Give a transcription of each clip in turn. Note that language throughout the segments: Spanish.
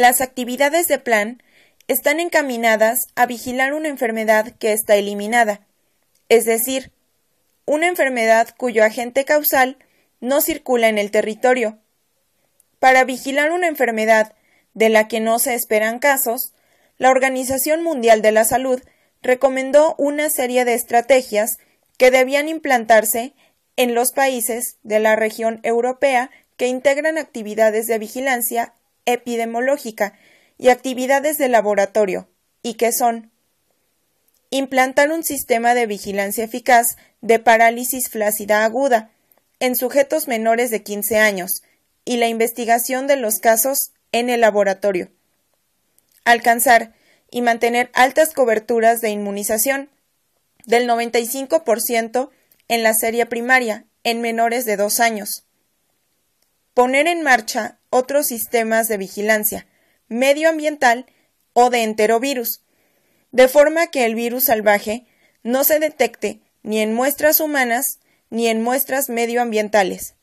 Las actividades de plan están encaminadas a vigilar una enfermedad que está eliminada, es decir, una enfermedad cuyo agente causal no circula en el territorio. Para vigilar una enfermedad de la que no se esperan casos, la Organización Mundial de la Salud recomendó una serie de estrategias que debían implantarse en los países de la región europea que integran actividades de vigilancia epidemiológica y actividades de laboratorio, y que son implantar un sistema de vigilancia eficaz de parálisis flácida aguda en sujetos menores de 15 años y la investigación de los casos en el laboratorio. Alcanzar y mantener altas coberturas de inmunización del 95% en la serie primaria en menores de dos años. Poner en marcha otros sistemas de vigilancia medioambiental o de enterovirus, de forma que el virus salvaje no se detecte ni en muestras humanas ni en muestras medioambientales.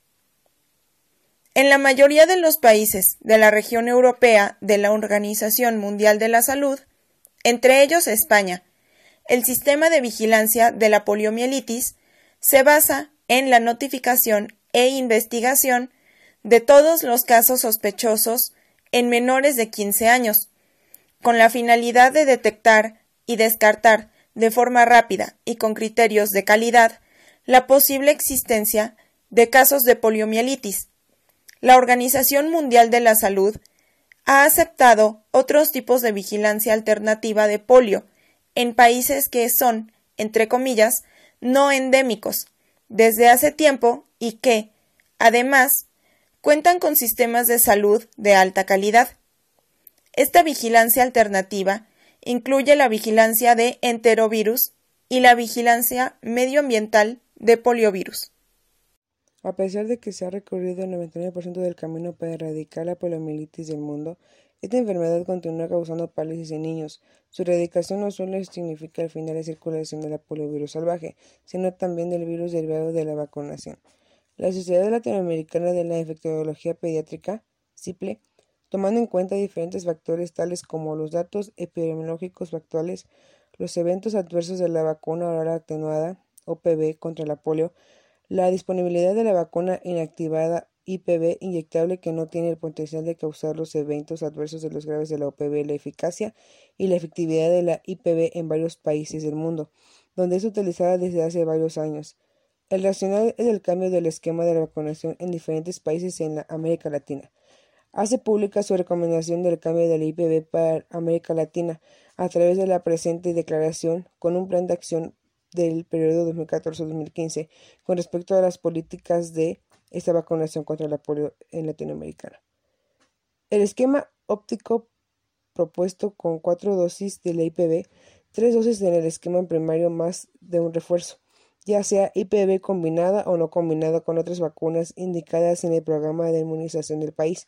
En la mayoría de los países de la región europea de la Organización Mundial de la Salud, entre ellos España, el sistema de vigilancia de la poliomielitis se basa en la notificación e investigación de todos los casos sospechosos en menores de 15 años, con la finalidad de detectar y descartar de forma rápida y con criterios de calidad la posible existencia de casos de poliomielitis. La Organización Mundial de la Salud ha aceptado otros tipos de vigilancia alternativa de polio en países que son, entre comillas, no endémicos desde hace tiempo y que, además, cuentan con sistemas de salud de alta calidad. Esta vigilancia alternativa incluye la vigilancia de enterovirus y la vigilancia medioambiental de poliovirus. A pesar de que se ha recorrido el 99% del camino para erradicar la poliomielitis del mundo, esta enfermedad continúa causando parálisis en niños. Su erradicación no solo significa el fin de la circulación de la poliovirus salvaje, sino también del virus derivado de la vacunación. La Sociedad Latinoamericana de la Infectología Pediátrica, CIPLE, tomando en cuenta diferentes factores tales como los datos epidemiológicos actuales, los eventos adversos de la vacuna oral atenuada, OPV, contra la polio, la disponibilidad de la vacuna inactivada IPV inyectable que no tiene el potencial de causar los eventos adversos de los graves de la OPV, la eficacia y la efectividad de la IPV en varios países del mundo, donde es utilizada desde hace varios años, el racional es el cambio del esquema de la vacunación en diferentes países en la América Latina. Hace pública su recomendación del cambio del IPV para América Latina a través de la presente declaración con un plan de acción del periodo 2014-2015 con respecto a las políticas de esta vacunación contra la polio en Latinoamérica. El esquema óptico propuesto con cuatro dosis de la IPV, tres dosis en el esquema primario más de un refuerzo ya sea IPV combinada o no combinada con otras vacunas indicadas en el programa de inmunización del país.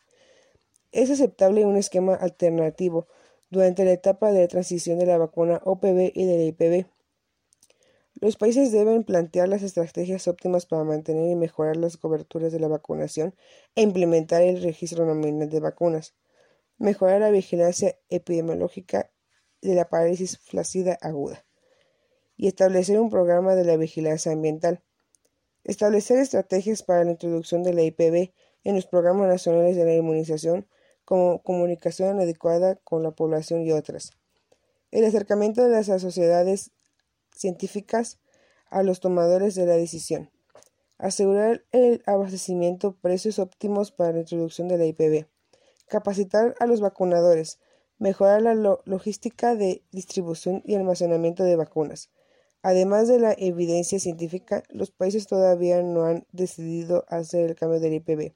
Es aceptable un esquema alternativo durante la etapa de transición de la vacuna OPV y de la IPV. Los países deben plantear las estrategias óptimas para mantener y mejorar las coberturas de la vacunación e implementar el registro nominal de vacunas, mejorar la vigilancia epidemiológica de la parálisis flácida aguda y establecer un programa de la vigilancia ambiental. Establecer estrategias para la introducción de la IPV en los programas nacionales de la inmunización, como comunicación adecuada con la población y otras. El acercamiento de las sociedades científicas a los tomadores de la decisión. Asegurar el abastecimiento, precios óptimos para la introducción de la IPV. Capacitar a los vacunadores. Mejorar la logística de distribución y almacenamiento de vacunas. Además de la evidencia científica, los países todavía no han decidido hacer el cambio del IPV.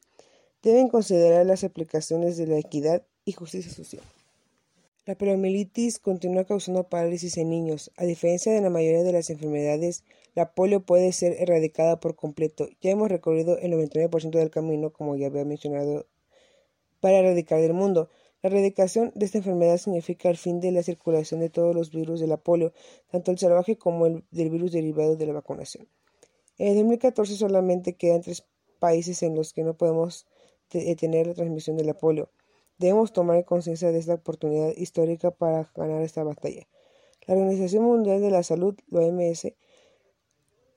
Deben considerar las aplicaciones de la equidad y justicia social. La poliomielitis continúa causando parálisis en niños. A diferencia de la mayoría de las enfermedades, la polio puede ser erradicada por completo. Ya hemos recorrido el 99% del camino, como ya había mencionado, para erradicar del mundo. La erradicación de esta enfermedad significa el fin de la circulación de todos los virus de la polio, tanto el salvaje como el del virus derivado de la vacunación. En 2014 solamente quedan tres países en los que no podemos detener la transmisión de la polio. Debemos tomar conciencia de esta oportunidad histórica para ganar esta batalla. La Organización Mundial de la Salud, la OMS,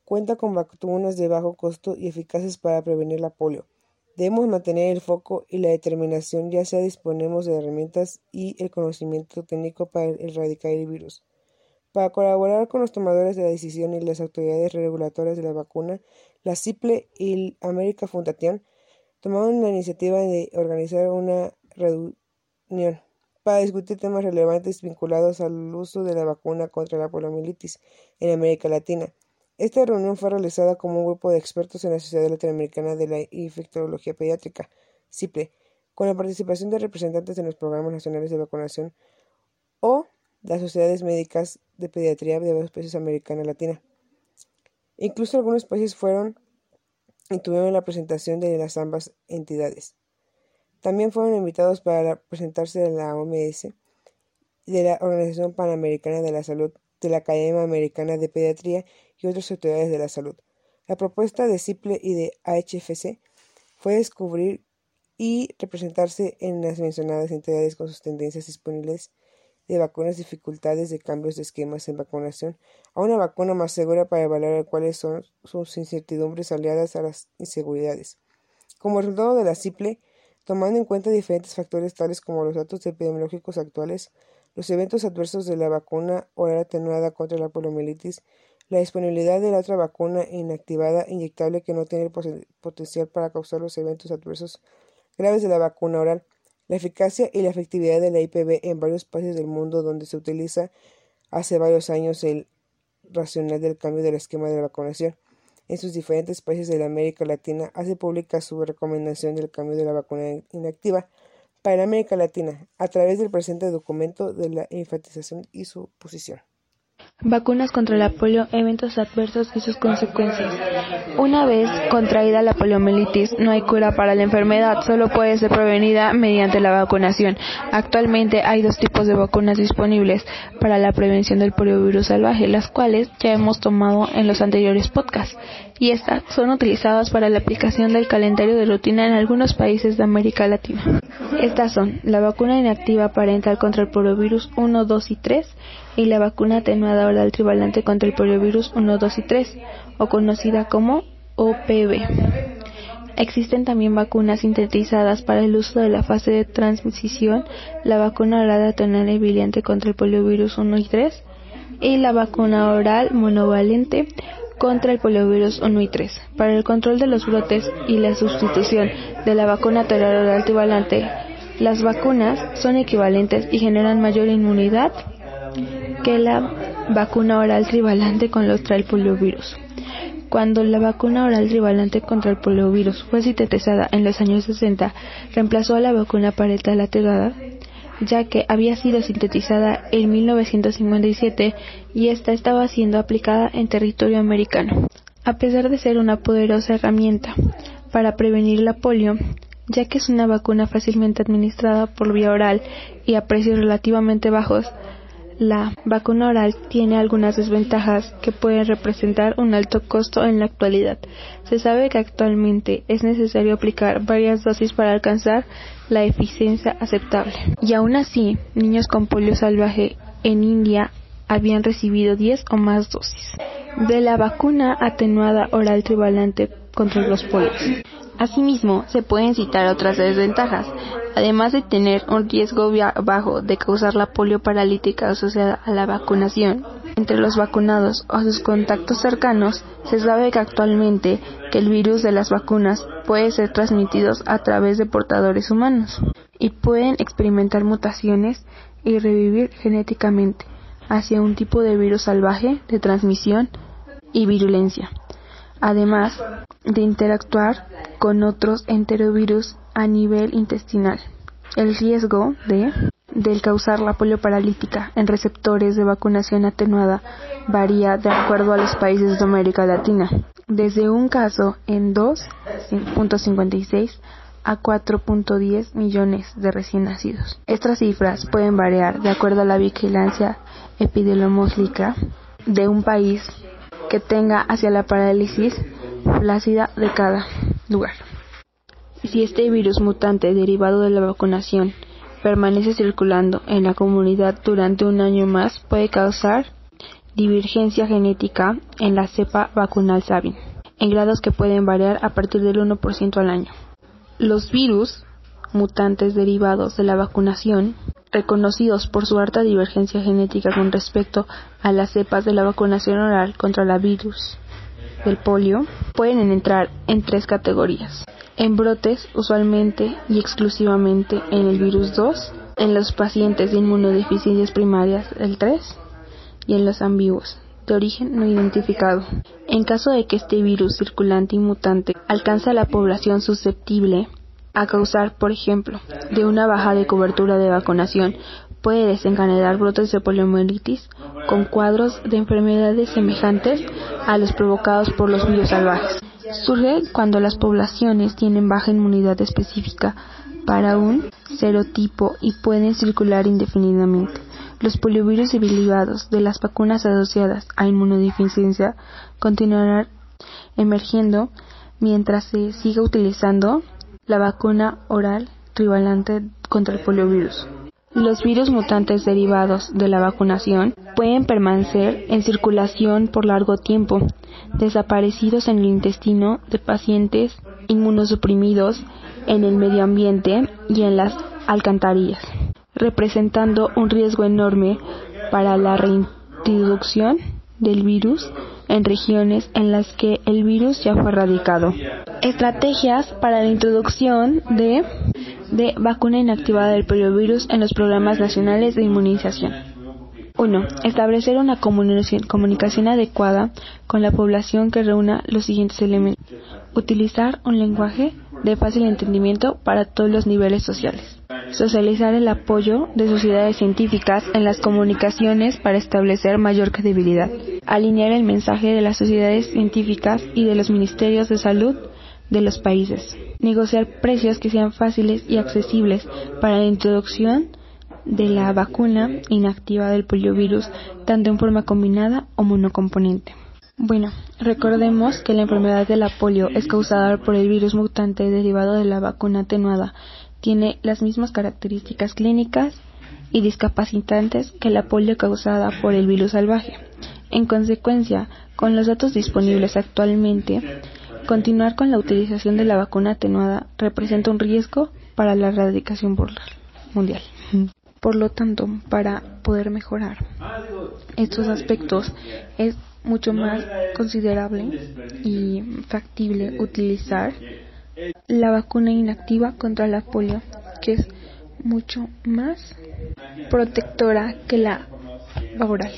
cuenta con vacunas de bajo costo y eficaces para prevenir la polio. Debemos mantener el foco y la determinación, ya sea disponemos de herramientas y el conocimiento técnico para erradicar el virus. Para colaborar con los tomadores de la decisión y las autoridades regulatorias de la vacuna, la CIPLE y América Fundación tomaron la iniciativa de organizar una reunión para discutir temas relevantes vinculados al uso de la vacuna contra la poliomielitis en América Latina. Esta reunión fue realizada como un grupo de expertos en la Sociedad Latinoamericana de la Infectología Pediátrica, CIPLE, con la participación de representantes de los programas nacionales de vacunación o las sociedades médicas de pediatría de varios países América Latina. Incluso algunos países fueron y tuvieron la presentación de las ambas entidades. También fueron invitados para presentarse de la OMS, de la Organización Panamericana de la Salud, de la Academia Americana de Pediatría y otras autoridades de la salud. La propuesta de CIPLE y de AHFC fue descubrir y representarse en las mencionadas entidades con sus tendencias disponibles de vacunas, dificultades de cambios de esquemas en vacunación, a una vacuna más segura para evaluar cuáles son sus incertidumbres aliadas a las inseguridades. Como resultado de la CIPLE, tomando en cuenta diferentes factores tales como los datos epidemiológicos actuales, los eventos adversos de la vacuna oral atenuada contra la poliomielitis la disponibilidad de la otra vacuna inactivada inyectable que no tiene el potencial para causar los eventos adversos graves de la vacuna oral, la eficacia y la efectividad de la IPV en varios países del mundo donde se utiliza hace varios años el racional del cambio del esquema de la vacunación. En sus diferentes países de América Latina hace pública su recomendación del cambio de la vacuna inactiva para América Latina a través del presente documento de la enfatización y su posición. Vacunas contra la polio, eventos adversos y sus consecuencias. Una vez contraída la poliomielitis, no hay cura para la enfermedad, solo puede ser prevenida mediante la vacunación. Actualmente hay dos tipos de vacunas disponibles para la prevención del poliovirus salvaje, las cuales ya hemos tomado en los anteriores podcasts, y estas son utilizadas para la aplicación del calendario de rutina en algunos países de América Latina. Estas son la vacuna inactiva parental contra el poliovirus 1, 2 y 3 y la vacuna atenuada oral trivalente contra el poliovirus 1, 2 y 3, o conocida como OPV. Existen también vacunas sintetizadas para el uso de la fase de transición, la vacuna oral atenuada y biliante contra el poliovirus 1 y 3 y la vacuna oral monovalente contra el poliovirus 1 y 3. Para el control de los brotes y la sustitución de la vacuna oral trivalente, las vacunas son equivalentes y generan mayor inmunidad que la vacuna oral trivalente contra el poliovirus. Cuando la vacuna oral trivalente contra el poliovirus fue sintetizada en los años 60, reemplazó a la vacuna parental atenuada, ya que había sido sintetizada en 1957 y esta estaba siendo aplicada en territorio americano. A pesar de ser una poderosa herramienta para prevenir la polio, ya que es una vacuna fácilmente administrada por vía oral y a precios relativamente bajos, la vacuna oral tiene algunas desventajas que pueden representar un alto costo en la actualidad. Se sabe que actualmente es necesario aplicar varias dosis para alcanzar la eficiencia aceptable. Y aún así, niños con polio salvaje en India habían recibido 10 o más dosis de la vacuna atenuada oral trivalente contra los polios. Asimismo, se pueden citar otras desventajas, además de tener un riesgo bajo de causar la polio paralítica asociada a la vacunación. Entre los vacunados o sus contactos cercanos, se sabe que actualmente que el virus de las vacunas puede ser transmitido a través de portadores humanos y pueden experimentar mutaciones y revivir genéticamente hacia un tipo de virus salvaje de transmisión y virulencia además de interactuar con otros enterovirus a nivel intestinal. El riesgo de del causar la polio paralítica en receptores de vacunación atenuada varía de acuerdo a los países de América Latina, desde un caso en 2.56 a 4.10 millones de recién nacidos. Estas cifras pueden variar de acuerdo a la vigilancia epidemiológica de un país que tenga hacia la parálisis flácida de cada lugar. Si este virus mutante derivado de la vacunación permanece circulando en la comunidad durante un año más, puede causar divergencia genética en la cepa vacunal Sabin, en grados que pueden variar a partir del 1% al año. Los virus mutantes derivados de la vacunación, reconocidos por su alta divergencia genética con respecto a las cepas de la vacunación oral contra la virus del polio, pueden entrar en tres categorías. En brotes, usualmente y exclusivamente en el virus 2, en los pacientes de inmunodeficiencias primarias el 3 y en los ambiguos de origen no identificado. En caso de que este virus circulante y mutante alcance a la población susceptible a causar, por ejemplo, de una baja de cobertura de vacunación, puede desencadenar brotes de poliomielitis con cuadros de enfermedades semejantes a los provocados por los virus salvajes. Surge cuando las poblaciones tienen baja inmunidad específica para un serotipo y pueden circular indefinidamente. Los poliovirus derivados de las vacunas asociadas a inmunodeficiencia continuarán emergiendo mientras se siga utilizando la vacuna oral trivalente contra el poliovirus. Los virus mutantes derivados de la vacunación pueden permanecer en circulación por largo tiempo, desaparecidos en el intestino de pacientes inmunosuprimidos en el medio ambiente y en las alcantarillas, representando un riesgo enorme para la reintroducción del virus en regiones en las que el virus ya fue erradicado. Estrategias para la introducción de, de vacuna inactivada del poliovirus en los programas nacionales de inmunización. 1. Establecer una comunicación adecuada con la población que reúna los siguientes elementos. Utilizar un lenguaje de fácil entendimiento para todos los niveles sociales. Socializar el apoyo de sociedades científicas en las comunicaciones para establecer mayor credibilidad, alinear el mensaje de las sociedades científicas y de los ministerios de salud de los países, negociar precios que sean fáciles y accesibles para la introducción de la vacuna inactiva del poliovirus, tanto en forma combinada o monocomponente. Bueno, recordemos que la enfermedad de la polio es causada por el virus mutante derivado de la vacuna atenuada tiene las mismas características clínicas y discapacitantes que la polio causada por el virus salvaje. En consecuencia, con los datos disponibles actualmente, continuar con la utilización de la vacuna atenuada representa un riesgo para la erradicación mundial. Por lo tanto, para poder mejorar estos aspectos es mucho más considerable y factible utilizar la vacuna inactiva contra la polio, que es mucho más protectora que la oral.